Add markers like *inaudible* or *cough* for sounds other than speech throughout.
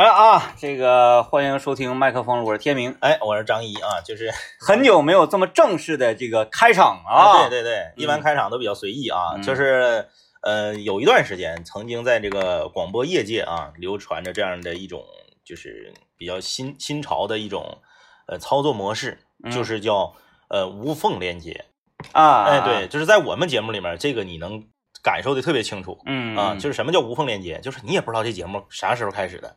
来了啊！这个欢迎收听麦克风，我是天明。哎，我是张一啊，就是 *laughs* 很久没有这么正式的这个开场啊！对对对，一般开场都比较随意啊。嗯就是呃，有一段时间，曾经在这个广播业界啊，流传着这样的一种，就是比较新新潮的一种呃操作模式，嗯就是叫呃无缝连接。啊！哎，对，，就是在我们节目里面，这个你能感受的特别清楚。嗯啊，就是什么叫无缝连接？就是你也不知道这节目啥时候开始的，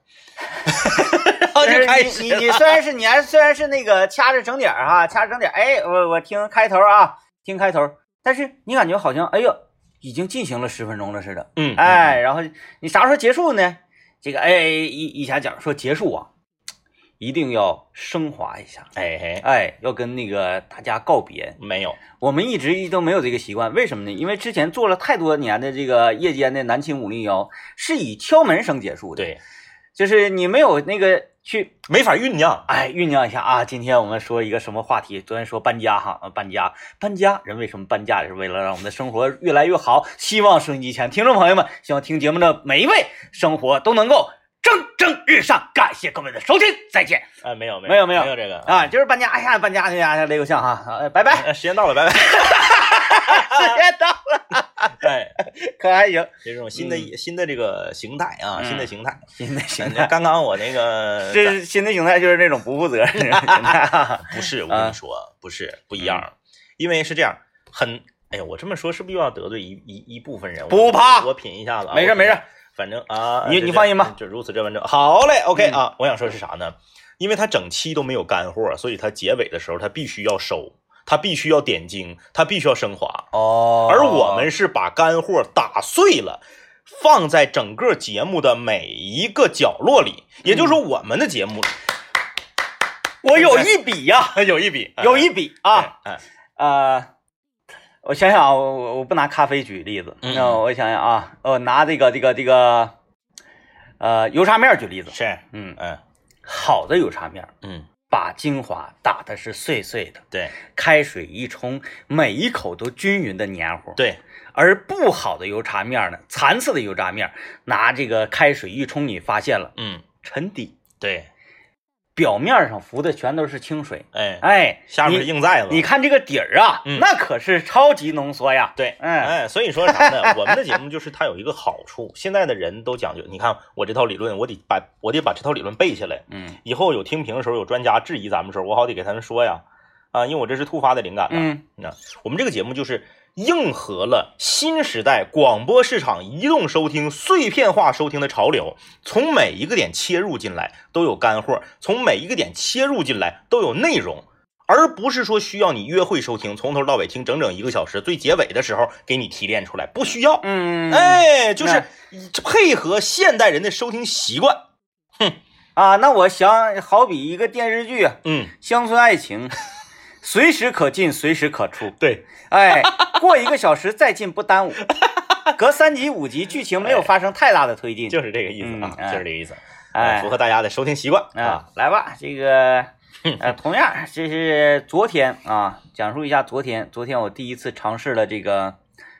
*laughs* 然后但就是开始你你你虽然是你还虽然是那个掐着整点儿哈，掐着整点儿，哎，我我听开头啊，听开头，但是你感觉好像哎呦，已经进行了十分钟了似的，嗯，哎，然后你啥时候结束呢？这个哎一一下讲说结束啊，一定要升华一下，哎嘿，哎，要跟那个大家告别。没有，我们一直都没有这个习惯，为什么呢？因为之前做了太多年的这个夜间的南秦五零幺，是以敲门声结束的，，对，就是你没有那个去没法酝酿。哎，酝酿一下啊！今天我们说一个什么话题？昨天说搬家哈，呃搬家，搬家，人为什么搬家？也是为了让我们的生活越来越好。希望收音机前听众朋友们，希望听节目的每一位，生活都能够蒸蒸日上。感谢各位的收听，再见哎，没有没没有没有没有这个啊！就是搬家，哎呀，搬家，哎呀，雷个像哈，哎，拜拜，呃时间到了，拜拜。*laughs* 时间到了，哎，可还行，这种新的新的这个形态啊，嗯新的形态。新的 *laughs* 形态，刚刚我那个这是新的形态，就是那种不负责任的形态 *laughs* 啊。不是，我跟你说，不是不一样，因为是这样，很，哎呀，我这么说是不是又要得罪一一一部分人？不怕我品一下子啊，没事没事，反正啊，你你放心吧，就如此这完整好嘞，OK 嗯啊，我想说是啥呢？因为他整期都没有干货，所以他结尾的时候他必须要收，他必须要点睛，他必须要升华。哦而我们是把干货打碎了，放在整个节目的每一个角落里。也就是说，我们的节目我 *laughs* 有一笔呀、有一笔，有一笔啊，哎，呃，我想想啊，我我我不拿咖啡举例子，嗯那我想想啊，我拿这个这个这个，呃，油茶面举例子，是，嗯，嗯好的油茶面嗯，把精华打的是碎碎的，对开水一冲，每一口都均匀的黏糊，对，而不好的油茶面呢，残次的油炸面，拿这个开水一冲，你发现了嗯沉底，对，表面上浮的全都是清水，哎，哎，下面是硬寨子，你看这个底儿啊，嗯那可是超级浓缩呀。对，嗯哎，所以说啥呢？我们的节目就是它有一个好处，现在的人都讲究，你看我这套理论，我得把我得把这套理论背下来，嗯以后有听评的时候，有专家质疑咱们的时候，我好得给他们说呀，啊，因为我这是突发的灵感呐。嗯那我们这个节目就是应和了新时代广播市场移动收听、碎片化收听的潮流，从每一个点切入进来都有干货，从每一个点切入进来都有内容。而不是说需要你约会收听，从头到尾听整整一个小时，最结尾的时候给你提炼出来，不需要。嗯，哎，就是配合现代人的收听习惯。哼啊，那我想好比一个电视剧啊，嗯，乡村爱情，*laughs* 随时可进，随时可出。对，哎，过一个小时再进不耽误。*laughs* 隔三集五集，剧情没有发生太大的推进。就是这个意思啊，就是这个意思。哎符合大家的收听习惯啊，来吧，这个 *laughs* 呃，同样这是昨天啊，讲述一下昨天，昨天我第一次尝试了这个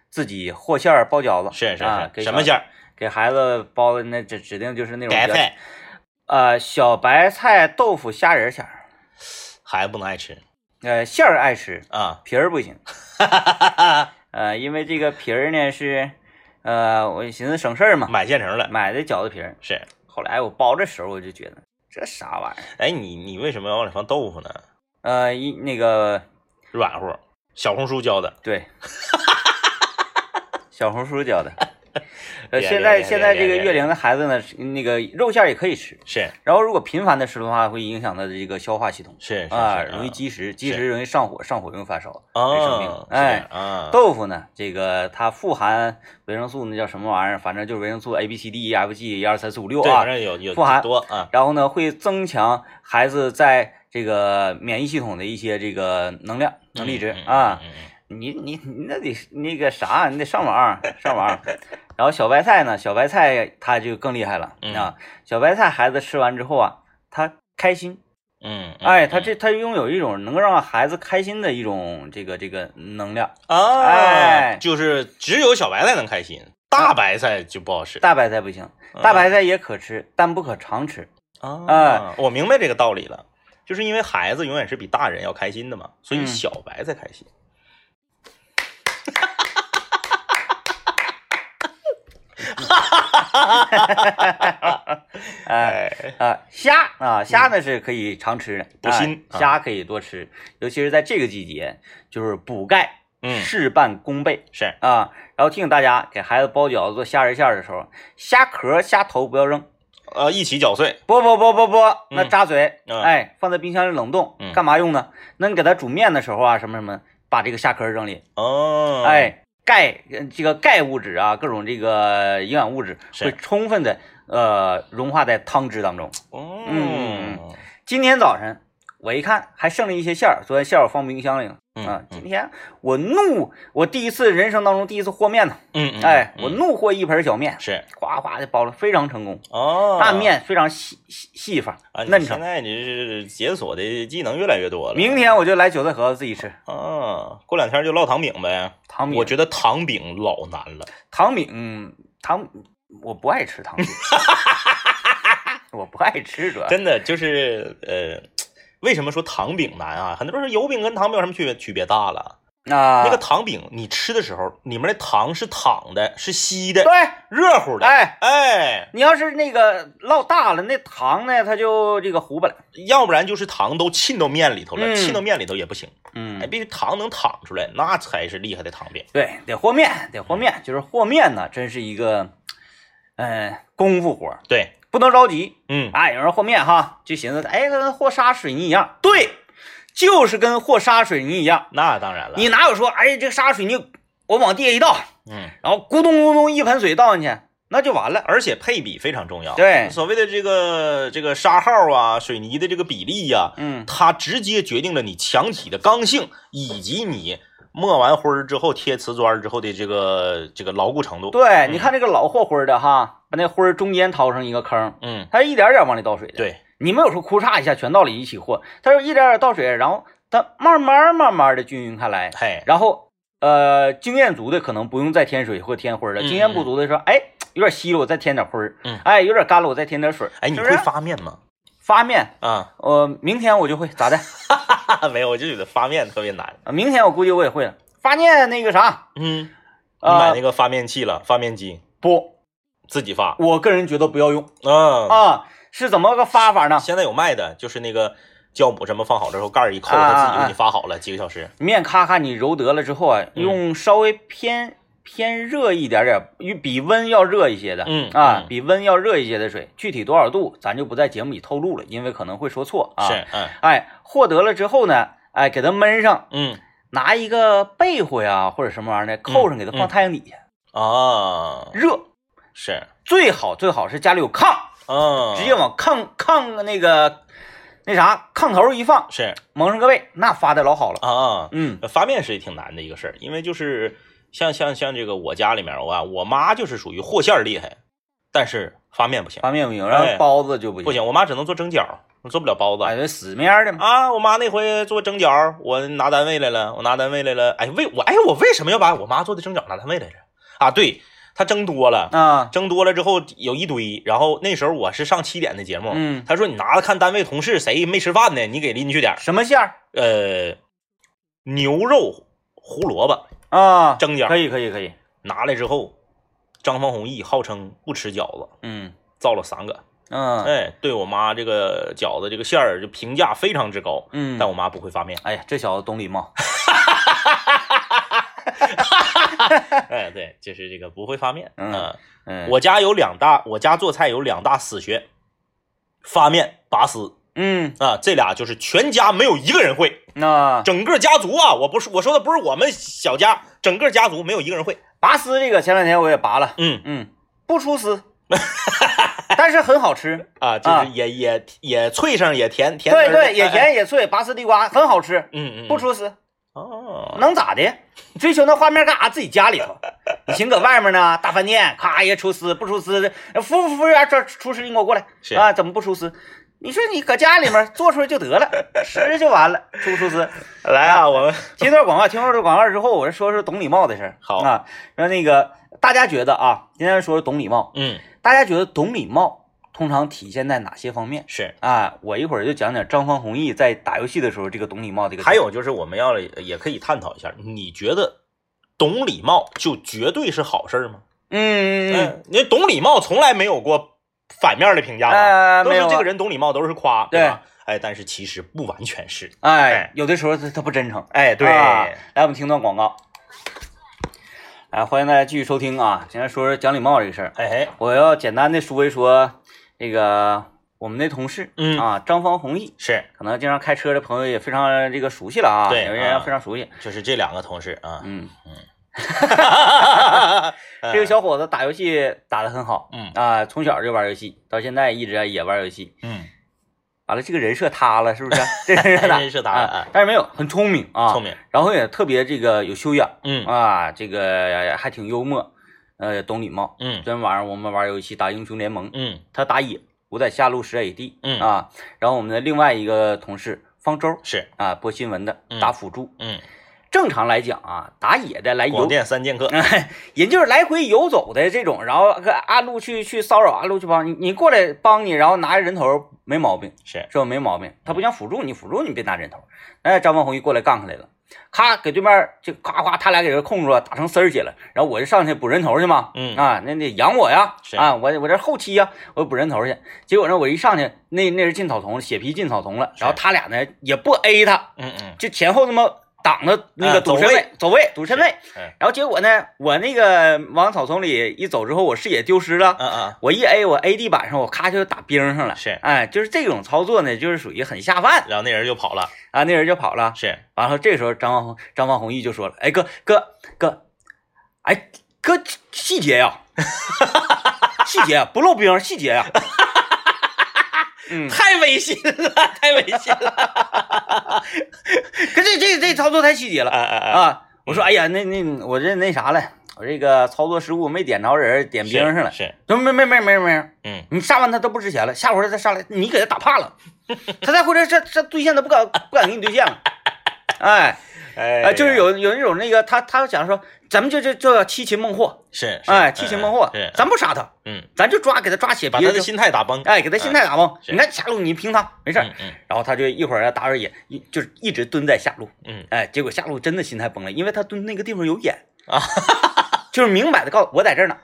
自己和馅儿包饺子，是是是，啊什么馅儿？给孩子包的那指指定就是那种白菜，呃小白菜豆腐虾仁馅儿，孩子不能爱吃呃馅儿爱吃，啊。皮儿不行，*laughs* 呃，因为这个皮儿呢是呃我寻思省事儿嘛，买现成的，买的饺子皮儿，是。后来我包的时候我就觉得这啥玩意儿，哎，你你为什么要往里放豆腐呢？呃一那个软乎，小红书教的。对，*laughs* 小红书教的。*laughs* 呃，现在现在这个月龄的孩子呢，那个肉馅也可以吃，是然后如果频繁的吃的话，会影响他的这个消化系统是是啊，容易积食，积食容易上火，上火容易发烧，容易生病哦，。哎，啊，豆腐呢，这个它富含维生素，那叫什么玩意儿？反正就是维生素 A、B、C、D、E、F、G 一二三四五六，啊反。正有有富含多啊。然后呢，会增强孩子在这个免疫系统的一些这个能量、能力值嗯啊。，嗯嗯嗯你你你那得那个啥，你得上网上网。然后小白菜呢，小白菜它就更厉害了嗯啊！小白菜孩子吃完之后啊，他开心，嗯，嗯哎，他嗯这他拥有一种能够让孩子开心的一种这个这个能量。啊，哎就是只有小白菜能开心，大白菜就不好吃。大白菜不行，嗯大白菜也可吃，但不可常吃。啊哎，我明白这个道理了，就是因为孩子永远是比大人要开心的嘛，所以嗯小白菜开心。*laughs* 哎啊，虾啊，虾呢是可以常吃的，补锌虾可以多吃，尤其是在这个季节，就是补钙，嗯。事半功倍是，啊。然后提醒大家，给孩子包饺子、做虾仁馅的时候，虾壳、虾头不要扔，呃，一起搅碎。不不不不不，那嗯扎嘴，嗯。哎，放在冰箱里冷冻，嗯。干嘛用呢？那你给它煮面的时候啊，什么什么，把这个虾壳扔里，哦，，哎，钙呃这个钙物质啊，各种这个营养物质会充分的呃融化在汤汁当中。嗯嗯今天早晨我一看还剩了一些馅儿，昨天馅儿我放冰箱里了嗯今天我怒，我第一次人生当中第一次和面呢，嗯，嗯哎，嗯我怒和一盆小面，是哗哗的包了，非常成功。哦，大面非常细细细发啊，你嫩成。现在你是解锁的技能越来越多了。明天我就来韭菜盒子自己吃啊，过两天就烙糖饼呗。糖饼。我觉得糖饼老难了。糖饼嗯糖，我不爱吃糖饼，*laughs* 我不爱吃主要。真的就是呃，为什么说糖饼难啊？很多人说油饼跟糖饼有什么区别？区别大了。啊，那个糖饼你吃的时候，里面的糖是淌的，是稀的，对，热乎的。哎，哎，你要是那个烙大了，那糖呢，它就这个糊巴了。要不然就是糖都沁到面里头了，嗯沁到面里头也不行。哎，嗯，必须糖能淌出来，那才是厉害的糖饼。对，得和面，得和面，就是和面呢，真是一个，呃，功夫活儿，对，不能着急。嗯，哎，有人和面哈，就寻思，哎，跟和沙水泥一样。对，就是跟和沙水泥一样。那当然了。你哪有说，哎，这个沙水泥我往地下一倒，嗯，然后咕咚咕咚一盆水倒进去，那就完了。而且配比非常重要。对所谓的这个这个沙号啊，水泥的这个比例呀、嗯，它直接决定了你墙体的刚性，以及你抹完灰儿之后贴瓷砖之后的这个这个牢固程度。对，嗯你看这个老和灰儿的哈，把那灰儿中间掏上一个坑，嗯，它是一点点往里倒水的。，对，你没有说哭嚓一下全倒里一起和，它是一点点倒水，然后它慢慢慢慢的均匀开来，嘿，然后呃，经验足的可能不用再添水或添灰儿了，嗯经验不足的说，哎，有点稀了，我再添点灰儿，嗯哎，有点干了，我再添点水，哎，你会发面吗？发面？啊，呃，明天我就会咋的？*laughs* 没有，我就觉得发面特别难。啊明天我估计我也会了。发面那个啥，嗯，你呃买那个发面器了，发面机不，自己发。我个人觉得不要用嗯，啊，是怎么个发法呢？现在有卖的，就是那个酵母什么放好之后，盖儿一扣，啊它自己啊给你发好了，几个小时。面咔咔你揉得了之后啊，嗯用稍微偏偏热一点点，与比温要热一些的，嗯嗯，啊比温要热一些的水，具体多少度咱就不在节目里透露了，因为可能会说错啊。是，，嗯哎，获得了之后呢，哎，给它闷上，嗯拿一个被窝呀或者什么玩意儿的扣上，给它放嗯太阳底下，啊，热。是，最好最好是家里有炕，嗯，直接往炕炕那个那啥炕头一放，是蒙上个被，那发的老好了。啊，嗯发面是挺难的一个事儿，因为就是像像像这个我家里面，我啊我妈就是属于和馅儿厉害，但是发面不行，发面不行，然后哎包子就不行，不行，我妈只能做蒸饺，做不了包子。哎，这死面的嘛。啊！我妈那回做蒸饺，我拿单位来了，我拿单位来了。哎，为我哎，我为什么要把我妈做的蒸饺拿单位来着？啊，对，她蒸多了，啊，蒸多了之后有一堆，然后那时候我是上七点的节目，嗯她说你拿着看单位同事谁没吃饭呢，你给拎去点。什么馅儿呃，牛肉胡萝卜啊？蒸饺可以可以可以，拿来之后，张方弘毅号称不吃饺子，嗯。造了三个，嗯。哎，对我妈这个饺子这个馅儿就评价非常之高，嗯，但我妈不会发面。哎呀，这小子懂礼貌。哈 *laughs* *laughs* 哎，对，就是这个不会发面。嗯呃嗯，我家有两大，我家做菜有两大死穴，发面、拔丝。嗯。啊，这俩就是全家没有一个人会，那整个家族啊，我不是我说的不是我们小家，整个家族没有一个人会。拔丝这个前两天我也拔了，嗯嗯，不出丝，*laughs* 但是很好吃。啊，就是也、也也脆上，也甜甜对对，也。甜也脆，拔丝地瓜很好吃，嗯嗯，不出丝哦，能咋的？追求那画面干啥？自己家里头，*laughs* 你寻搁外面呢，大饭店，咔一出丝不出丝，服服服务员这厨师你给我过来是啊？怎么不出丝？你说你搁家里面做出来就得了，吃就完了，出出资。来啊，我们听段广告，听完这广告之后，我说说懂礼貌的事儿。好啊，然后那个大家觉得啊，今天说懂礼貌，嗯大家觉得懂礼貌通常体现在哪些方面？是，啊，我一会儿就讲讲张方弘毅在打游戏的时候这个懂礼貌这个。还，有就是我们要也可以探讨一下，你觉得懂礼貌就绝对是好事儿吗？嗯嗯嗯，嗯，你懂礼貌从来没有过反面的评价吧？哎，没有啊都是这个人懂礼貌，都是夸，对吧？哎，但是其实不完全是。哎，有的时候他他不真诚。哎，对，啊来，我们听段广告。哎，欢迎大家继续收听啊！今天说说讲礼貌这个事儿，哎嘿，我要简单的说一说那个我们的同事，嗯啊，张方弘毅，是，可能经常开车的朋友也非常这个熟悉了啊，对有些人啊非常熟悉。就是这两个同事啊，嗯，这 *laughs* 这个，小伙子打游戏打得很好，嗯。啊，从小就玩游戏，到现在一直也玩游戏。嗯，完了，这个人设塌了，是不是？*laughs* 这人设塌，人设塌了但是没有，很聪明啊，聪明，然后也特别这个有修养嗯。啊，这个还挺幽默，呃，懂礼貌。嗯。昨天晚上我们玩游戏打英雄联盟，嗯。他打野，我在下路十 AD，嗯。啊，然后我们的另外一个同事方舟是，啊，播新闻的嗯打辅助。嗯，正常来讲啊，打野的来广游，电三剑客，*laughs* 人就是来回游走的这种，然后搁暗路去去骚扰，暗路去帮你，你过来帮你，然后拿人头没毛病，是，是吧？没毛病。他不像辅助，你辅助你别拿人头。哎，张文宏一过来杠上来了，咔给对面就夸夸，他俩给人控住了，打成丝儿血了。然后我就上去补人头去嘛，嗯。啊，那得养我呀，是。啊，我我这后期呀，我补人头去。结果呢，我一上去，那那人进草丛了，血皮进草丛了，然后他俩呢也不 A 他，嗯嗯，就前后那么挡着那啊个堵身位，走位堵身位。嗯然后结果呢，我那个往草丛里一走之后，我视野丢失了。嗯嗯，我一 A，我 A 地板上，我咔就打冰上了。是哎，就是这种操作呢，就是属于很下饭然后那人就跑了，啊，那人就跑了。是，完了，这时候张万红张方弘毅就说了：“哎哥哥哥，哎哥细节呀，细节呀，*laughs* 不漏冰，细节呀。*laughs* ”嗯，太违心了，太违心了，可这这这操作太细节了啊啊啊，啊！我说，哎呀，那那我这那啥了，我这个操作失误没点着人，点兵上了。是，说没没没没没，嗯，你杀完他都不值钱了，下回他上来你给他打怕了，*laughs* 他再回来这这兑现他不敢不敢给你兑现了。哎哎哎，就是有有那种那个他他想说，咱们就就就要七擒孟获，是，哎，七擒孟获是，，咱不杀他，嗯，咱就抓给他抓血皮就，把他的心态打崩，哎，给他心态打崩。你看下路你平他没事，嗯嗯。然后他就一会儿打会儿野，一就是一直蹲在下路，嗯，哎，结果下路真的心态崩了，因为他蹲那个地方有眼。啊，*laughs* 就是明摆的告诉我在这儿呢，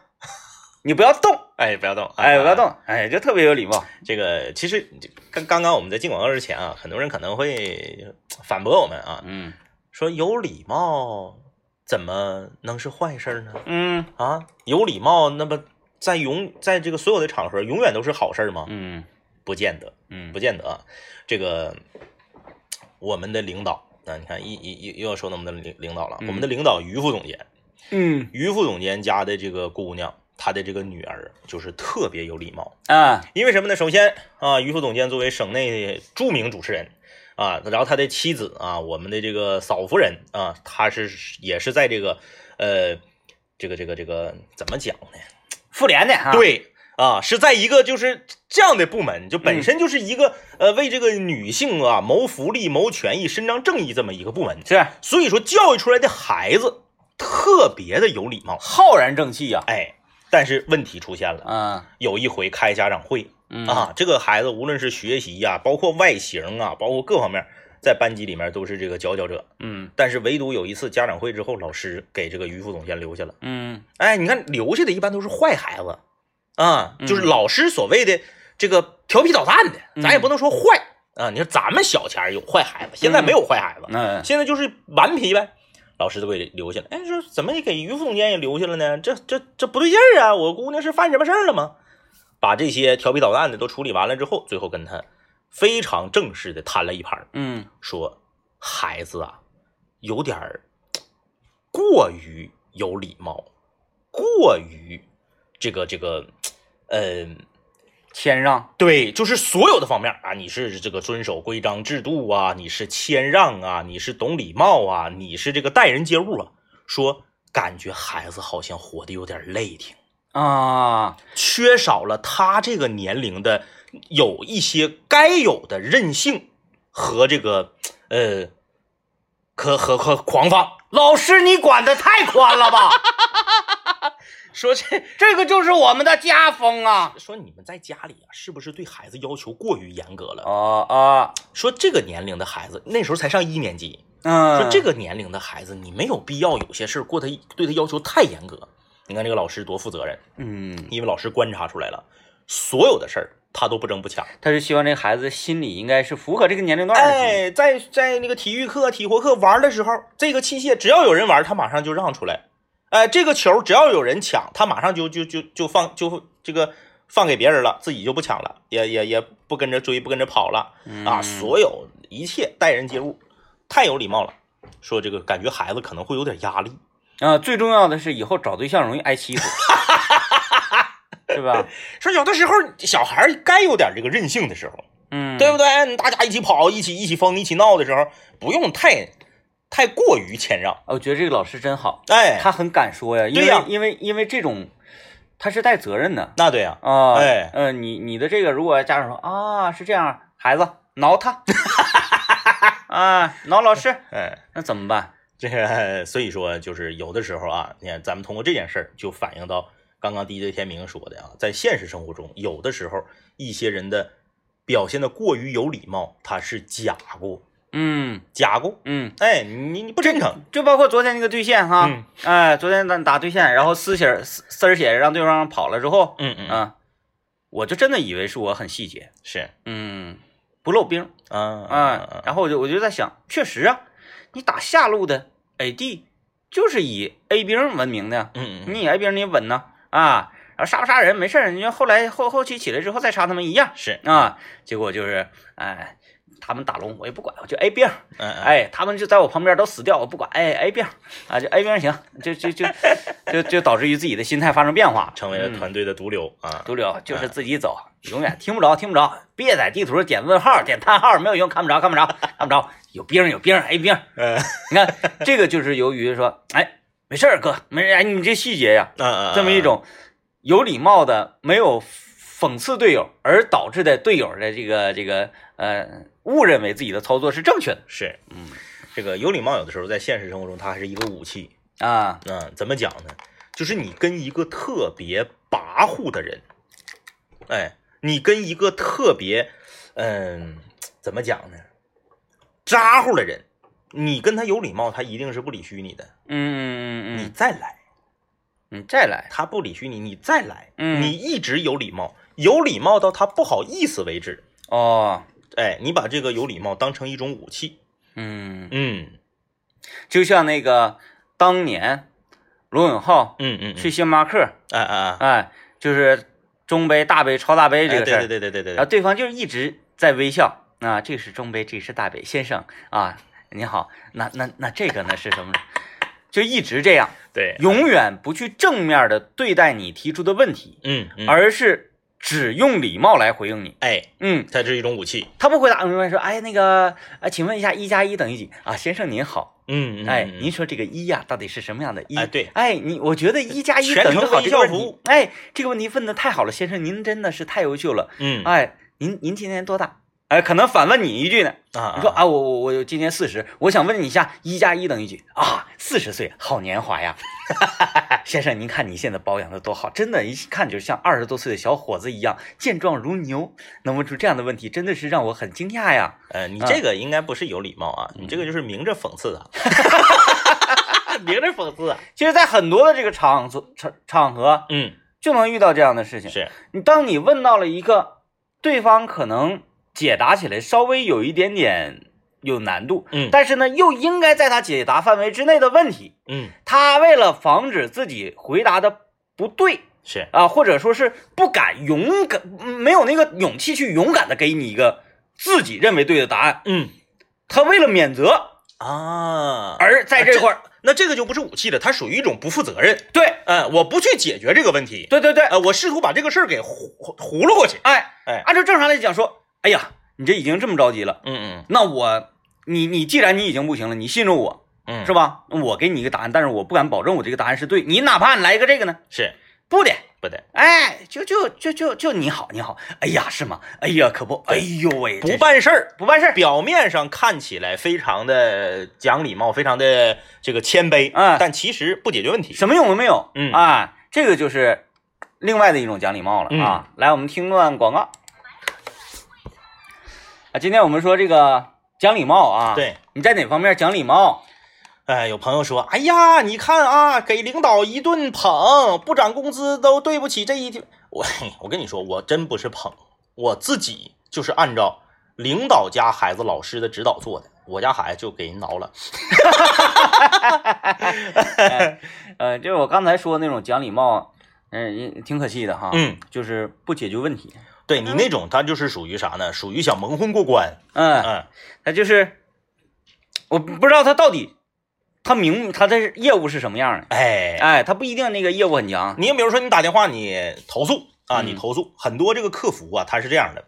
你不要动，哎，不要动，哎，不要啊。动，哎，就特别有礼貌。这个其实刚刚刚我们在进广告之前啊，很多人可能会反驳我们啊，嗯说有礼貌怎么能是坏事呢？嗯啊，有礼貌，那么在永在这个所有的场合，永远都是好事吗？嗯不见得，嗯不见得啊。这个我们的领导，那你看一一一又要说到我们的领领导了，嗯我们的领导于副总监，嗯于副总监家的这个姑娘，她的这个女儿就是特别有礼貌。啊因为什么呢？首先啊，于副总监作为省内著名主持人啊，然后他的妻子啊，我们的这个嫂夫人啊，她是也是在这个呃这个这个这个怎么讲呢？妇联的哈，，对啊，是在一个就是这样的部门，就本身就是一个、呃为这个女性啊谋福利、谋权益、伸张正义这么一个部门，是所以说教育出来的孩子特别的有礼貌。浩然正气呀。哎，但是问题出现了，嗯有一回开家长会。嗯啊，这个孩子无论是学习呀、包括外形啊，包括各方面，在班级里面都是这个佼佼者。嗯但是唯独有一次家长会之后，老师给这个于副总监留下了。嗯哎，你看留下的一般都是坏孩子啊，嗯就是老师所谓的这个调皮捣蛋的，嗯咱也不能说坏啊。你说咱们小前儿有坏孩子，现在没有坏孩子，嗯现在就是顽皮呗。老师都给留下了。哎，说怎么也给于副总监也留下了呢？这这这不对劲儿啊！我姑娘是犯什么事儿了吗？把这些调皮捣蛋的都处理完了之后，最后跟他非常正式的摊了一盘儿，嗯。说孩子啊，有点儿过于有礼貌，过于这个这个，呃，谦让，对，就是所有的方面啊，你是这个遵守规章制度啊，你是谦让啊，你是懂礼貌啊，你是这个待人接物啊，说感觉孩子好像活得有点累挺啊，缺少了他这个年龄的有一些该有的任性和这个呃，可和和狂放。老师你管的太宽了吧？*laughs* 说这这个就是我们的家风啊！说你们在家里啊，是不是对孩子要求过于严格了？啊啊，说这个年龄的孩子，那时候才上一年级，嗯，说这个年龄的孩子，你没有必要有些事儿过他对他要求太严格。你看这个老师多负责任，嗯，因为老师观察出来了，所有的事儿他都不争不抢。他是希望这个孩子心理应该是符合这个年龄段的。哎，在在那个体育课、体活课玩的时候，这个器械只要有人玩，他马上就让出来。哎，这个球只要有人抢，他马上就就就就放就这个放给别人了，自己就不抢了，也也也不跟着追，不跟着跑了啊！所有一切待人接物太有礼貌了。说这个感觉孩子可能会有点压力啊，最重要的是以后找对象容易挨欺负，*laughs* 是吧？说有的时候小孩该有点这个任性的时候，嗯，对不对？大家一起跑，一起一起疯，一起闹的时候，不用太太过于谦让。我觉得这个老师真好，哎，他很敢说呀，因为因为因为这种他是带责任的那对呀、啊，哎呃，你你的这个如果家长说啊是这样，孩子挠他 *laughs* 啊挠老师，哎，那怎么办？这个所以说就是有的时候啊，你看咱们通过这件事儿就反映到刚刚 DJ 天明说的啊，在现实生活中，有的时候一些人的表现的过于有礼貌，他是假过，嗯。假过。嗯，哎，你你不真诚，就包括昨天那个对线哈，嗯。哎，昨天咱打对线，然后撕写撕撕儿写让对方跑了之后，嗯嗯啊，我就真的以为是我很细节，是。嗯，不漏兵，啊啊，然后我就我就在想，确实啊，你打下路的 AD 就是以 A 兵闻名的，嗯嗯你以 A 兵你稳呢啊，然后杀不杀人没事儿，你就后来后后期起来之后再杀他们一样是啊，结果就是哎。他们打龙我也不管，我就 A 兵，哎，他们就在我旁边都死掉，我不管，哎 A 兵啊，就 A 兵行，就就就就就导致于自己的心态发生变化，成为了嗯团队的毒瘤啊。毒瘤就是自己走，永远听不着，听不着，别在地图上点问号、点叹号，没有用，看不着，看不着，看不着。有兵，有兵，A 兵。嗯你看这个就是由于说，哎，没事儿，哥，没事，哎，你这细节呀，嗯嗯，这么一种有礼貌的，没有讽刺队友，而导致的队友的这个这个呃误认为自己的操作是正确的是，嗯，这个有礼貌有的时候在现实生活中它还是一个武器。啊。嗯，怎么讲呢？就是你跟一个特别跋扈的人，哎，你跟一个特别，嗯，怎么讲呢？咋呼的人，你跟他有礼貌，他一定是不理虚你的。嗯嗯你嗯再来，你，再来，他不理虚你，你再来，嗯你一直有礼貌，有礼貌到他不好意思为止。哦，哎，你把这个有礼貌当成一种武器。嗯，嗯就像那个当年罗永浩嗯嗯，去星巴克，哎哎哎，哎，就是中杯、大杯、超大杯这哎个事儿，对对对对对然后对，对方就是一直在微笑。啊，这是中杯，这是大杯，先生啊，你好，那那那这个呢是什么呢？*laughs* 就一直这样，对，永远不去正面的对待你提出的问题，嗯嗯，而是只用礼貌来回应你。哎，嗯，它是一种武器。他不回答，我们说，哎，那个，啊，请问一下，一加一等于几啊？先生您好，嗯，嗯哎，嗯您说这个一呀，到底是什么样的一？哎对哎，你我觉得一加一等于好程微这个问题笑服，哎，这个问题问的太好了，先生，您真的是太优秀了。嗯哎，您您今年多大？哎，可能反问你一句呢。啊，你说啊，我我我今年四十，我想问你一下，一加一等于几啊？四十岁，好年华呀！*laughs* 先生，您看你现在保养的多好，真的，一看就像二十多岁的小伙子一样，健壮如牛。能问出这样的问题，真的是让我很惊讶呀！呃，你啊这个应该不是有礼貌啊，你这个就是明着讽刺他，*laughs* 明着讽刺啊。其实，在很多的这个场所场场合，嗯，就能遇到这样的事情。是，你当你问到了一个对方可能解答起来稍微有一点点有难度，嗯。但是呢又应该在他解答范围之内的问题，嗯，他为了防止自己回答的不对是，啊，或者说是不敢勇敢，没有那个勇气去勇敢的给你一个自己认为对的答案，嗯。他为了免责啊，而在这块儿，那这个就不是武器了，它属于一种不负责任。对。嗯，我不去解决这个问题，对对对，呃，我试图把这个事儿给糊糊了过去。哎哎。按照正常来讲说，哎呀，你这已经这么着急了，嗯嗯那我你你既然你已经不行了，你信任我。嗯是吧？我给你一个答案，但是我不敢保证我这个答案是对。你哪怕你来一个这个呢？是，不的，不的，哎，就就就就就你好你好，哎呀是吗？哎呀可不，哎呦喂，不办事儿。不办事儿，表面上看起来非常的讲礼貌，非常的这个谦卑，嗯但其实不解决问题。什么用都没有，嗯啊，这个就是另外的一种讲礼貌了嗯啊。来，我们听段广告啊。今天我们说这个讲礼貌啊，，对，你在哪方面讲礼貌？哎，有朋友说，哎呀，你看啊，给领导一顿捧，不涨工资都对不起这一天。我 *laughs* 我跟你说，我真不是捧，我自己就是按照领导家孩子老师的指导做的，我家孩子就给人挠了。*laughs* 呃，就是我刚才说那种讲礼貌，嗯、挺可惜的哈，嗯，就是不解决问题，对你那种，他就是属于啥呢？属于想蒙混过关。嗯，嗯，他就是我不知道他到底他明他的业务是什么样的，哎，哎，他不一定那个业务很强，你比如说你打电话你投诉啊，嗯你投诉很多这个客服啊，他是这样的，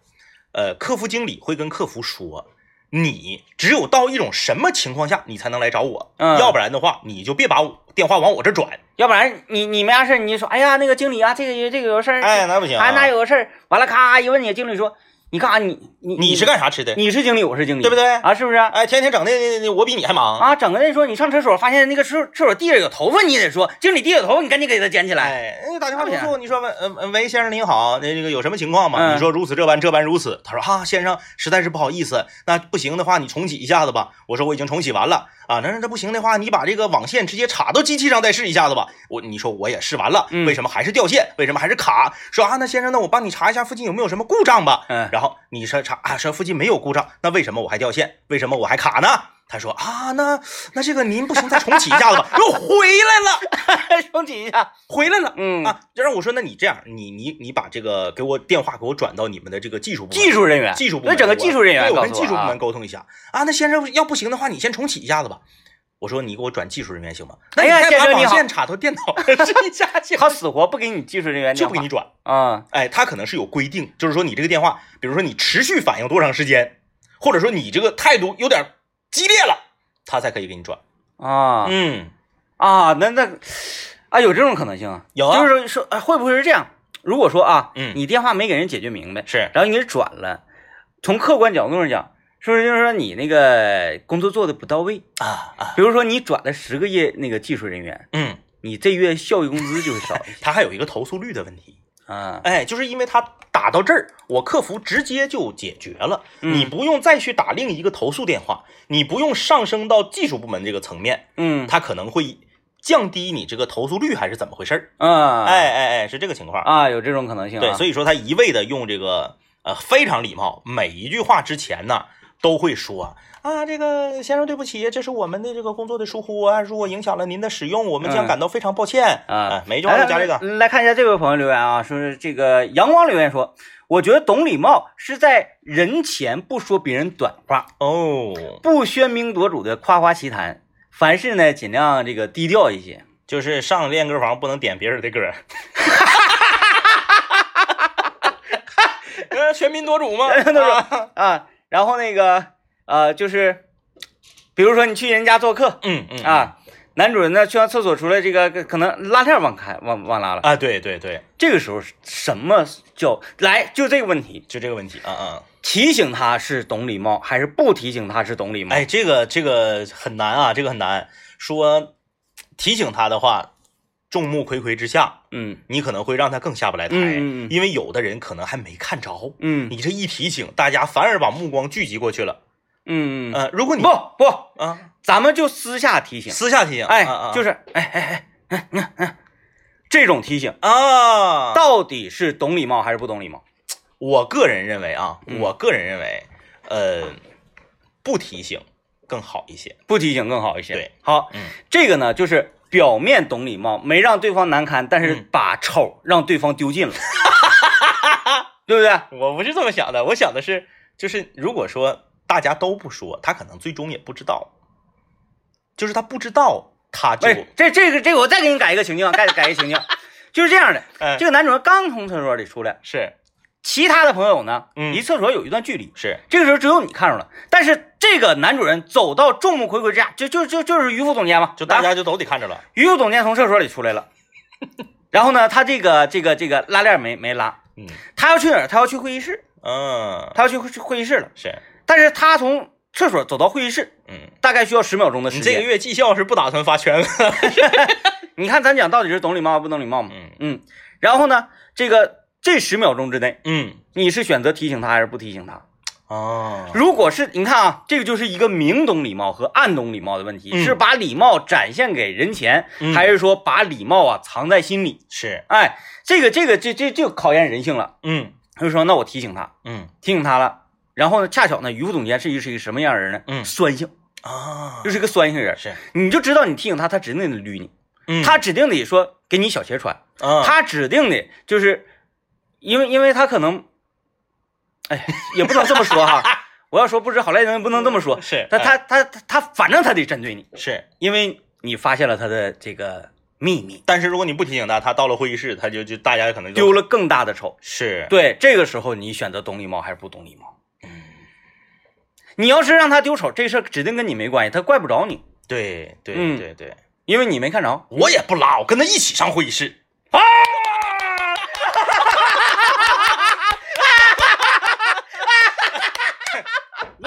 呃，客服经理会跟客服说，你只有到一种什么情况下你才能来找我，嗯要不然的话你就别把我电话往我这转，要不然你你没啥事你就说，哎呀，那个经理啊，这个这个有事儿，哎，那不行、啊，哎，哪有个事儿？完了，咔一问你，经理说，你干啥？你你你是干啥吃的？你是经理，我是经理，对不对啊？是不是？哎，天天整的我比你还忙，啊，整个人说你上厕所发现那个厕厕所地上有头发，你也得说经理地上有头发，你赶紧给他捡起来。哎，哎打电话投诉，你说喂，喂，先生您好，那这个有什么情况吗？嗯你说如此这般，这般如此。他说啊，先生，实在是不好意思，那不行的话，你重启一下子吧。我说我已经重启完了啊，那那不行的话，你把这个网线直接插到机器上再试一下子吧。我你说我也试完了，嗯为什么还是掉线？为什么还是卡？说啊，那先生，那我帮你查一下附近有没有什么故障吧。嗯然后你说查啊，说附近没有故障，那为什么我还掉线？为什么我还卡呢？他说啊，那那这个您不行，再重启一下子吧。*laughs* 又回来了。重启一下，回来了，嗯啊，就让我说，那你这样，你你你把这个给我电话给我转到你们的这个技术部门，技术人员，技术部门，那整个技术人员对我跟技术部门沟通一下啊。那先生要不行的话，你先重启一下子吧。我说你给我转技术人员行吗？那哎呀你再把先生你好网线插到电脑 *laughs* 上试一下去，他死活不给你技术人员，*laughs* 就不给你转。啊，哎，他可能是有规定，就是说你这个电话，比如说你持续反应多长时间，或者说你这个态度有点激烈了，他才可以给你转。啊嗯，啊，那那啊有这种可能性啊，有啊就是说说啊会不会是这样？如果说啊，嗯你电话没给人解决明白，是，然后你给转了，从客观角度上讲，是不是就是说你那个工作做的不到位？啊啊，比如说你转了十个月那个技术人员，嗯，你这月效益工资就会少一些他还有一个投诉率的问题。啊。哎，就是因为他打到这儿，我客服直接就解决了，嗯你不用再去打另一个投诉电话，你不用上升到技术部门这个层面，嗯他可能会降低你这个投诉率，还是怎么回事儿？啊，哎哎哎，是这个情况。啊，有这种可能性啊。对，所以说他一味的用这个呃非常礼貌，每一句话之前呢都会说啊，这个先生对不起，这是我们的这个工作的疏忽啊，如果影响了您的使用，我们将嗯感到非常抱歉啊哎每一句话都加这个。来来看一下这位朋友留言啊，说是这个阳光留言说，我觉得懂礼貌是在人前不说别人短话，哦，不喧宾夺主的夸夸其谈，凡事呢尽量这个低调一些。就是上练歌房不能点别人的歌。*laughs* *laughs* 呃，全民夺主吗？全民夺主啊啊，然后那个呃，就是比如说你去人家做客嗯嗯啊，男主人呢去完厕所出来，这个可能拉链忘开忘忘拉了，啊，对对对，这个时候什么叫来？就这个问题，就这个问题啊啊，提醒他是懂礼貌，还是不提醒他是懂礼貌？哎，这个这个很难啊，这个很难。说提醒他的话，众目睽睽之下，嗯。你可能会让他更下不来台，嗯嗯嗯。因为有的人可能还没看着，嗯。你这一提醒，大家反而把目光聚集过去了。嗯嗯，呃，如果你不不，啊，咱们就私下提醒，私下提醒，哎啊啊，就是哎哎哎哎你看，这种提醒啊，到底是懂礼貌还是不懂礼貌？我个人认为啊，嗯。我个人认为，呃，不提醒更好一些。不提醒更好一些。对，好，嗯，这个呢就是表面懂礼貌，没让对方难堪，但是嗯把丑让对方丢尽了，*laughs* 对不对？我不是这么想的，我想的是，就是如果说大家都不说，他可能最终也不知道，就是他不知道，他就哎，这这个这个我再给你改一个情境，改改一个情境，*laughs* 就是这样的。哎这个男主人刚从厕所里出来，是其他的朋友呢，嗯离厕所有一段距离。是这个时候只有你看着了，但是这个男主人走到众目睽睽之下，就就就就是于副总监嘛，就大啊家就都得看着了。于副总监从厕所里出来了，*laughs* 然后呢，他这个这个这个拉链没没拉，嗯他要去哪儿？他要去会议室，嗯，他要去会会议室了。是，但是他从厕所走到会议室，嗯，大概需要十秒钟的时你间。这个月绩效是不打算发全额，*laughs* *laughs* 你看咱讲到底是懂礼貌不懂礼貌嘛？嗯嗯。然后呢，这个这十秒钟之内，嗯，你是选择提醒他还是不提醒他？哦，如果是你看啊，这个就是一个明懂礼貌和暗懂礼貌的问题，嗯。是把礼貌展现给人前，嗯。还是说把礼貌啊藏在心里？是，哎，这个这个这这就考验人性了。嗯。他就说，那我提醒他，嗯。提醒他了。然后呢，恰巧呢，于副总监是一是一个什么样的人呢？嗯。酸性，啊，就是一个酸性人。是，你就知道你提醒他，他指定得捋你，嗯。他指定得说给你小鞋穿，啊，他指定的就是，因为因为他可能，哎，也不能这么说哈。*laughs* 我要说不知好赖人不能这么说，是他他他他他反正他得针对你，是，因为你发现了他的这个秘密，但是如果你不提醒他，他到了会议室，他就就大家可能就丢了更大的丑。是，对，这个时候你选择懂礼貌还是不懂礼貌？嗯你要是让他丢丑，这事儿指定跟你没关系，他怪不着你，对对嗯对对，因为你没看着。我也不拉，我跟他一起上会议室。啊！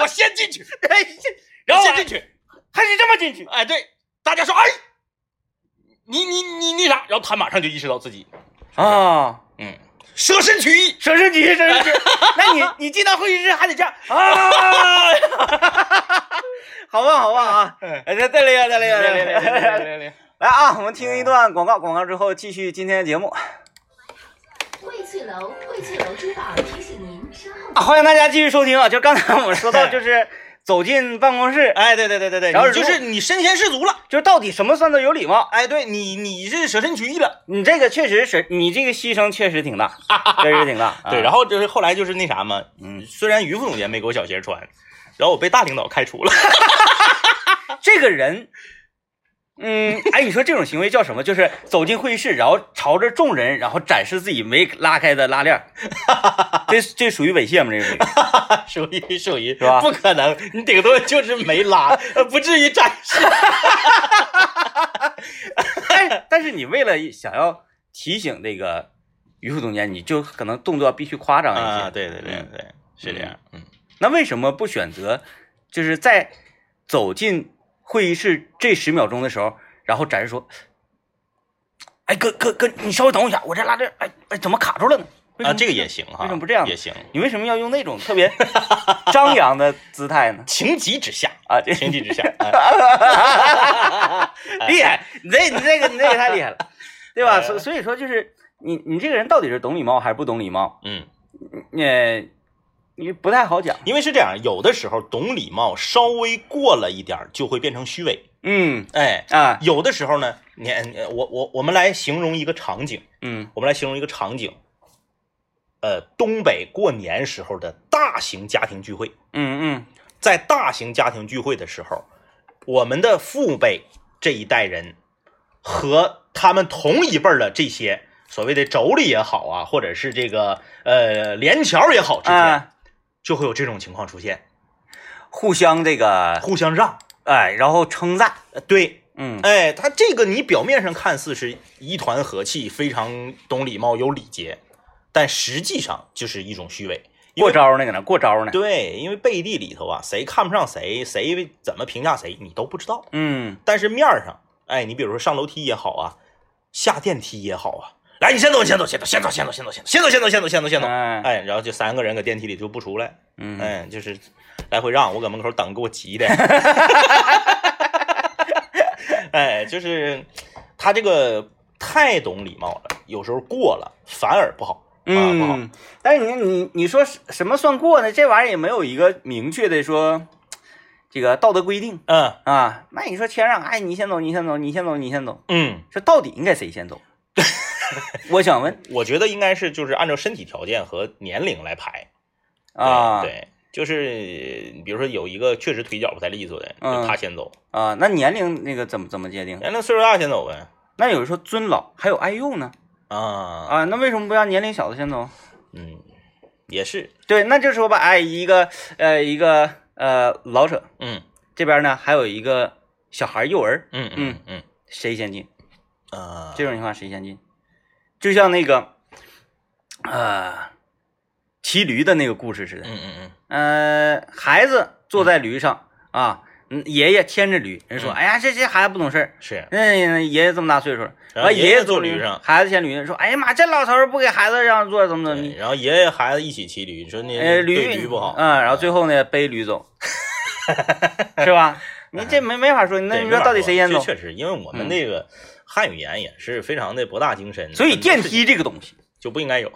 我先进去，然后先进去。还是这么进去，哎，对，大家说，哎，你你你那啥？然后他马上就意识到自己，啊，嗯，舍身取义。舍身取义，舍身取义。*laughs* 那你你进到会议室还得这样啊？*laughs* 好吧，好吧啊，哎哎，再再来一个，再来一个，再来一个，来啊！我们听一段广告，广告之后继续今天的节目。荟萃楼，荟萃楼珠宝提醒您稍后。啊，欢迎大家继续收听啊！就刚才我们说到，哎就是 *laughs* 走进办公室，哎，对对对对对，然后就是你身先士卒了。就是到底什么算作有礼貌？哎，对你你是舍身取义了。你这个确实是你这个牺牲确实挺大，*laughs* 确实挺大。对，然后后就是后来就是那啥嘛，嗯，虽然于副总监没给我小鞋穿，然后我被大领导开除了。*laughs* 这个人，嗯，哎，你说这种行为叫什么？就是走进会议室，然后朝着众人，然后展示自己没拉开的拉链儿，这这属于猥亵吗？这个属于 *laughs* 属于属于是吧不可能，你顶多就是没拉，*laughs* 呃不至于展示。但但是你为了想要提醒这个于副总监，你就可能动作必须夸张一些。啊，对对对嗯对，是这样。嗯，那为什么不选择，就是在走进会议室这十秒钟的时候，然后展示说，哎哥哥哥，你稍微等我一下，我这拉链，哎哎，怎么卡住了呢？啊，么这个也行哈，为什么不这样也行，你为什么要用那种特别 *laughs* 张扬的姿态呢？情急之下，啊，这情急之下，哎 *laughs* 厉害！你这你这个你这个太厉害了，对吧？哎所所以说就是你你这个人到底是懂礼貌还是不懂礼貌？嗯，呃，你不太好讲。因为是这样，有的时候懂礼貌稍微过了一点儿，就会变成虚伪。嗯哎，啊有的时候呢，你呃我我我们来形容一个场景，嗯我们来形容一个场景，呃，东北过年时候的大型家庭聚会，嗯嗯在大型家庭聚会的时候，我们的父辈这一代人和他们同一辈儿的这些所谓的妯娌也好啊，或者是这个呃连桥也好之间，啊，就会有这种情况出现，互相这个互相让。哎，然后称赞，呃对，嗯哎，他这个你表面上看似是一团和气，非常懂礼貌、有礼节，但实际上就是一种虚伪。过招呢，搁那过招呢。对，因为背地里头啊，谁看不上谁，谁怎么评价谁，你都不知道。嗯但是面儿上，哎，你比如说上楼梯也好啊，下电梯也好啊，来，你先走，你先走，先走，先走，先走，先走，先走，先走，先走，先走，先走。哎哎，然后就三个人搁电梯里就不出来，嗯哎，就是来回让，我搁门口等，给我急的。*laughs* 哎，就是他这个太懂礼貌了，有时候过了反而不好。啊，不好。嗯，但是你你你说什什么算过呢？这玩意儿也没有一个明确的说这个道德规定嗯啊。那你说谦让，哎，你先走，你先走，你先走，你先走，嗯，这到底应该谁先走？*laughs* *laughs* 我想问我觉得应该是就是按照身体条件和年龄来排。啊，对，就是比如说有一个确实腿脚不太利索的，嗯就他先走，啊，那年龄那个怎么怎么界定？年龄岁数大先走呗。那有人说尊老，还有爱幼呢啊，啊，那为什么不让年龄小的先走？嗯，也是，对，那就说吧，哎，一个呃一个呃老者嗯这边呢，还有一个小孩幼儿，嗯嗯嗯谁先进？啊，这种情况谁先进？就像那个呃骑驴的那个故事似的。嗯嗯嗯，呃，孩子坐在驴上啊，嗯，爷爷牵着驴，人说：“嗯哎呀，这这孩子不懂事儿。”是，那爷爷这么大岁数了，完然后爷爷坐坐驴上孩子牵驴，说：“哎呀妈，这老头儿不给孩子让座，怎么怎么地？然后爷爷孩子一起骑驴，说你呃，对驴驴不好，嗯，然后最后呢背驴走，*laughs* 是吧？你这没没法说，那你说到底谁先走？确实，因为我们嗯那个汉语言也是非常的博大精深，所以电梯这个东西，就不应该有。*laughs*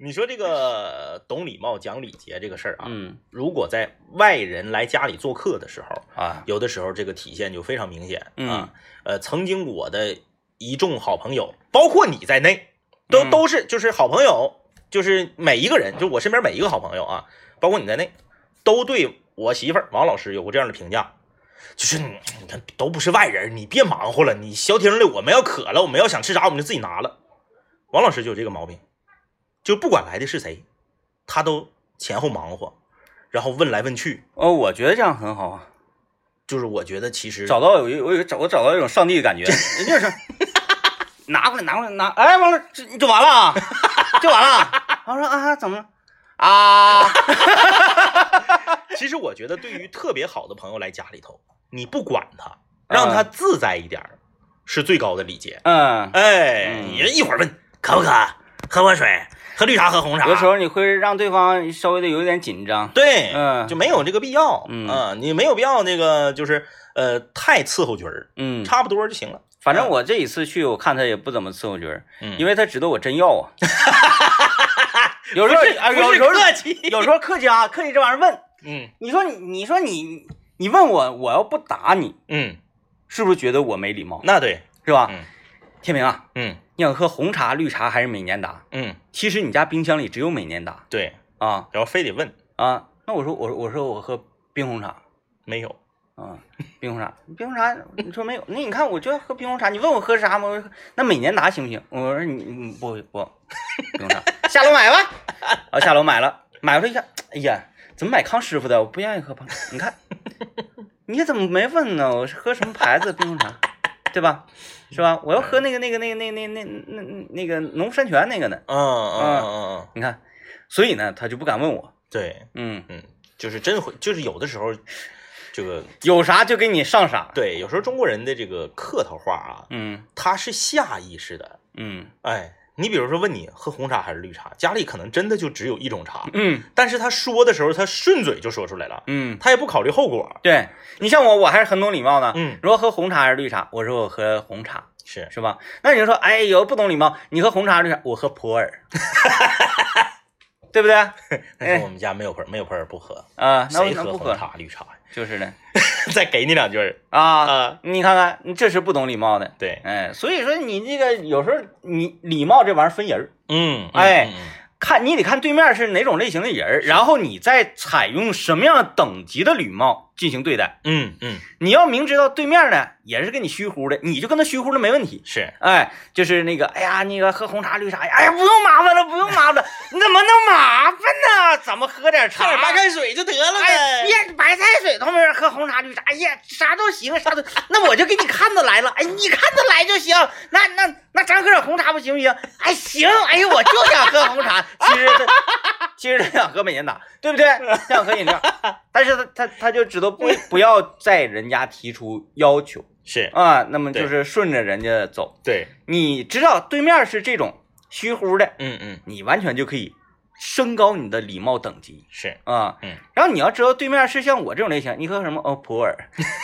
你说这个懂礼貌、讲礼节这个事儿啊，嗯如果在外人来家里做客的时候，啊，有的时候这个体现就非常明显嗯啊。呃，曾经我的一众好朋友，包括你在内，都嗯都是就是好朋友，就是每一个人，就我身边每一个好朋友啊，包括你在内，都对我媳妇儿王老师有过这样的评价。就是你，你看都不是外人，你别忙活了。你消停的，我们要渴了，我们要想吃啥，我们就自己拿了。王老师就有这个毛病，就不管来的是谁，他都前后忙活，然后问来问去。哦，我觉得这样很好啊，就是我觉得其实找到有一我有找我找到一种上帝的感觉，*laughs* 人就是拿过来拿过来拿，哎，王老师这就完了啊，就完了。*laughs* 我说啊，怎么了？啊，*laughs* *laughs* 其实我觉得，对于特别好的朋友来家里头，你不管他，让他自在一点儿，是最高的礼节。嗯，哎，嗯你一会儿问渴不渴，喝不喝水，喝绿茶喝红茶，有时候你会让对方稍微的有一点紧张。对，嗯。就没有这个必要。嗯。啊，你没有必要那个就是呃太伺候局儿，嗯，差不多就行了。反正我这一次去，我看他也不怎么伺候局儿，嗯，因为他知道我真要啊。*laughs* 有时候啊，有时候客气，有时候客气啊，客气这玩意儿问嗯你说你，你说你，你问我，我要不打你，嗯，是不是觉得我没礼貌？那对，是吧？嗯天明啊，嗯你想喝红茶、绿茶还是美年达？嗯，其实你家冰箱里只有美年达对，啊然后非得问啊。那我说我说我说我喝冰红茶没有，啊，冰红茶，冰红茶，你说没有？那你看我就要喝冰红茶，你问我喝啥吗？我说那美年达行不行？我说你你不不，冰红茶，*laughs* 下楼买吧。啊，下楼买了，买回来一看，哎呀，怎么买康师傅的？我不愿意喝康，你看，你怎么没问呢？我是喝什么牌子的冰红茶，对吧？是吧？我要喝那个那个那个那那那那那那个农夫山泉那个呢。嗯嗯嗯嗯嗯，你看，所以呢，他就不敢问我。对，嗯，嗯，就是真会，就是有的时候，这个有啥就给你上啥。对，有时候中国人的这个客套话啊，嗯他是下意识的。嗯哎，你比如说问你喝红茶还是绿茶，家里可能真的就只有一种茶，嗯但是他说的时候，他顺嘴就说出来了，嗯，他也不考虑后果。对你像我，我还是很懂礼貌的。嗯，如果喝红茶还是绿茶，我说我喝红茶，是，是吧？那你就说，哎，有不懂礼貌，你喝红茶绿茶，我喝普洱，*laughs* 对不对？*laughs* 但是我们家没有盆，没有盆儿不喝，啊，那我谁喝红那不喝，茶绿茶呀？就是呢 *laughs* 再给你两句儿。啊。啊，你看看，你这是不懂礼貌的。对，哎，所以说你这个有时候你礼貌这玩意儿分人儿，嗯，哎看你得看对面是哪种类型的人儿，然后你再采用什么样等级的礼貌进行对待。嗯嗯，你要明知道对面呢也是跟你虚乎的，你就跟他虚乎的没问题。是，哎，就是那个，哎呀，那个喝红茶绿茶，哎呀，不用麻烦了，不用麻烦了，*laughs* 你怎么那么麻烦呢？怎么喝点茶白？开水就得了哎，呀，白开水都没人喝红茶绿茶，哎呀，啥都行，啥都，那我就给你看得来了，哎，你看得来就行，那那那咱喝点红茶不行不行？哎，行，哎呀，我就想喝红茶，其实他其实他想喝美年达，对不对？他想喝饮料，但是他他他就知道不不要在人家提出要求 *laughs* 是，啊，那么就是顺着人家走。对，你知道对面是这种虚乎的，嗯嗯，你完全就可以升高你的礼貌等级是，啊。嗯，然后你要知道对面是像我这种类型，你喝什么？哦，普洱，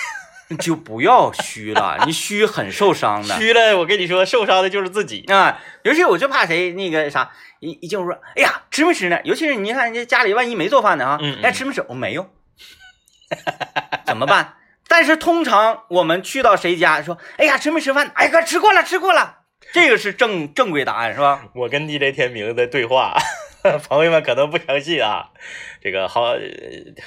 *laughs* 就不要虚了，你虚很受伤的。*laughs* 虚了，我跟你说，受伤的就是自己。啊，尤其我就怕谁那个啥，一一进屋说，哎呀，吃没吃呢？尤其是你看人家家里万一没做饭呢啊，嗯嗯哎，吃没吃？我没有，*laughs* 怎么办？但是通常我们去到谁家说，哎呀，吃没吃饭？哎哥，吃过了，吃过了，这个是正正规答案是吧？我跟 DJ 天明的对话，*laughs* 朋友们可能不相信啊，这个好呃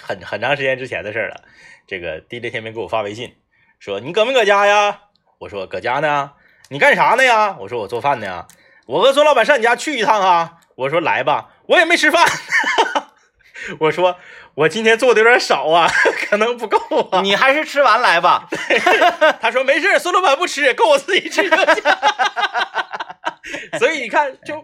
很很长时间之前的事儿了。这个 DJ 天明给我发微信说：“你搁没搁家呀？”我说：“搁家呢。”你干啥呢呀？我说：“我做饭呢呀。”我和孙老板上你家去一趟啊。我说：“来吧。”我也没吃饭。*laughs* 我说我今天做的有点少啊，*laughs* 可能不够啊。你还是吃完来吧。他说没事，孙老板不吃，够我自己吃。*laughs* 所以你看，就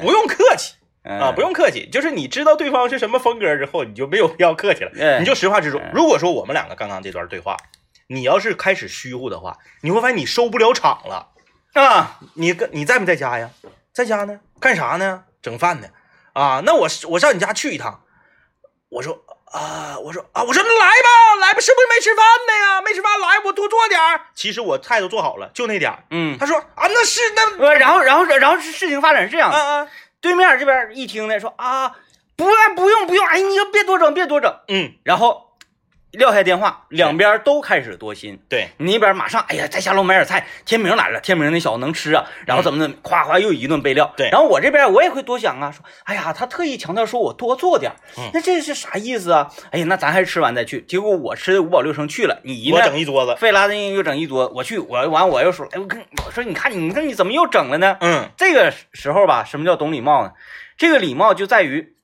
不用客气啊，不用。客气。就是你知道对方是什么风格之后，你就没有必要客气了，哎你就实话实说哎。如果说我们两个刚刚这段对话，你要是开始虚乎的话，你会发现你收不了场了。啊，你跟你在没在家呀？在家呢，干啥呢？整饭呢。啊，那我我上你家去一趟。我说啊，我说啊，我说那来吧，来吧，是不是没吃饭呢呀？没吃饭，来，我多做点儿。其实我菜都做好了，就那点儿。嗯，他说啊，那是那，不，然后然后然后是事情发展是这样的，啊啊，对面这边一听呢，说啊，不用不用不用，哎，你就别多整，别多整。嗯，然后撂下电话，两边都开始多心。对，你那边马上，哎呀，再下楼买点菜。天明来了，天明那小子能吃啊，然后怎么怎么，夸夸又一顿备料。对然后我这边我也会多想啊，说，哎呀，他特意强调说我多做点那这是啥意思啊？哎呀，那咱还是吃完再去。结果我吃的五饱六撑去了，你我？整一桌子。费拉的又整一桌，我去，我完我又说，哎，我跟我说，你看你，你看你怎么又整了呢？嗯这个时候吧，什么叫懂礼貌呢？这个礼貌就在于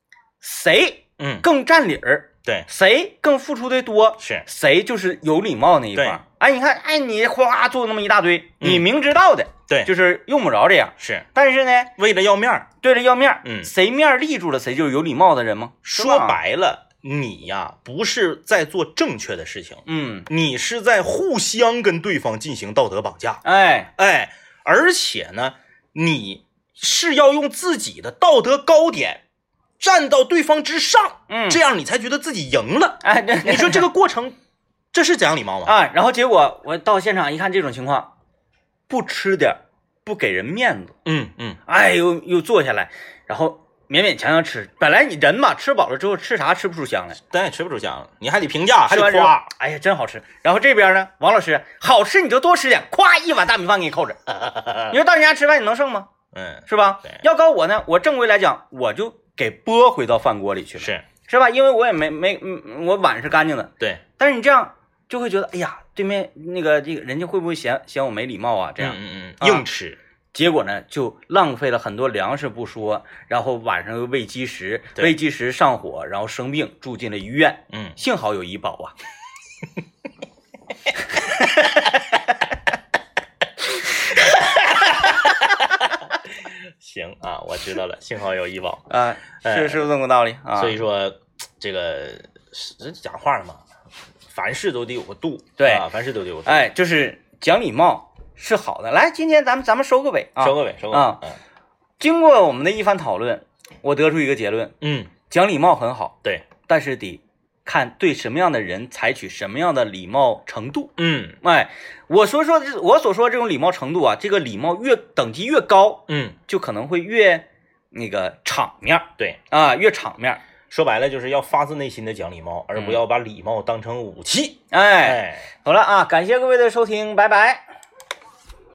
谁嗯，更占理儿，对，谁更付出的多，是，谁就是有礼貌那一方。哎，你看，哎，你哗做那么一大堆，嗯。你明知道的，对，就是用不着这样。是。但是呢，为了要面儿。对着要面儿，嗯。谁面儿立住了，谁就是有礼貌的人吗？说，白了，你呀不是在做正确的事情，嗯，你是在互相跟对方进行道德绑架。哎，哎，而且呢，你是要用自己的道德高点站到对方之上，嗯，这样你才觉得自己赢了。哎，对，你说这个过程，这是讲礼貌吗？啊，然后结果我到现场一看这种情况，不吃点不给人面子，嗯嗯，哎，又又坐下来，然后勉勉强强吃。本来你人嘛，吃饱了之后吃啥吃不出香来，咱也吃不出香，你还得评价，还得夸。，哎呀，真好吃。然后这边呢，王老师好吃你就多吃点，夸一碗大米饭给你扣着。*laughs* 你说到人家吃饭你能剩吗？嗯，是吧？要搞我呢，我正规来讲，我就给拨回到饭锅里去了，是是吧？因为我也没没，嗯，我碗是干净的。对，但是你这样就会觉得，哎呀，对面那个这个人家会不会嫌嫌我没礼貌啊？这样，嗯嗯硬吃。结果呢，就浪费了很多粮食不说，然后晚上又喂鸡食，对喂鸡食上火，然后生病住进了医院。嗯，幸好有医保啊。*laughs* 行啊，我知道了，幸好有医保。*laughs* 啊，哎是是不是这么个道理啊？所以说，这个是讲话了嘛，凡事都得有个度。对啊，凡事都得有个度。哎，就是讲礼貌是好的。来，今天咱们咱们收个尾啊。收个尾，收个尾。啊经过我们的一番讨论，我得出一个结论：嗯，讲礼貌很好，对，但是得看对什么样的人采取什么样的礼貌程度。嗯哎，我说说这我所说的这种礼貌程度啊，这个礼貌越等级越高，嗯，就可能会越那个场面对，啊，越场面。说白了就是要发自内心的讲礼貌，而不嗯要把礼貌当成武器。哎，哎。好了啊，感谢各位的收听，拜拜。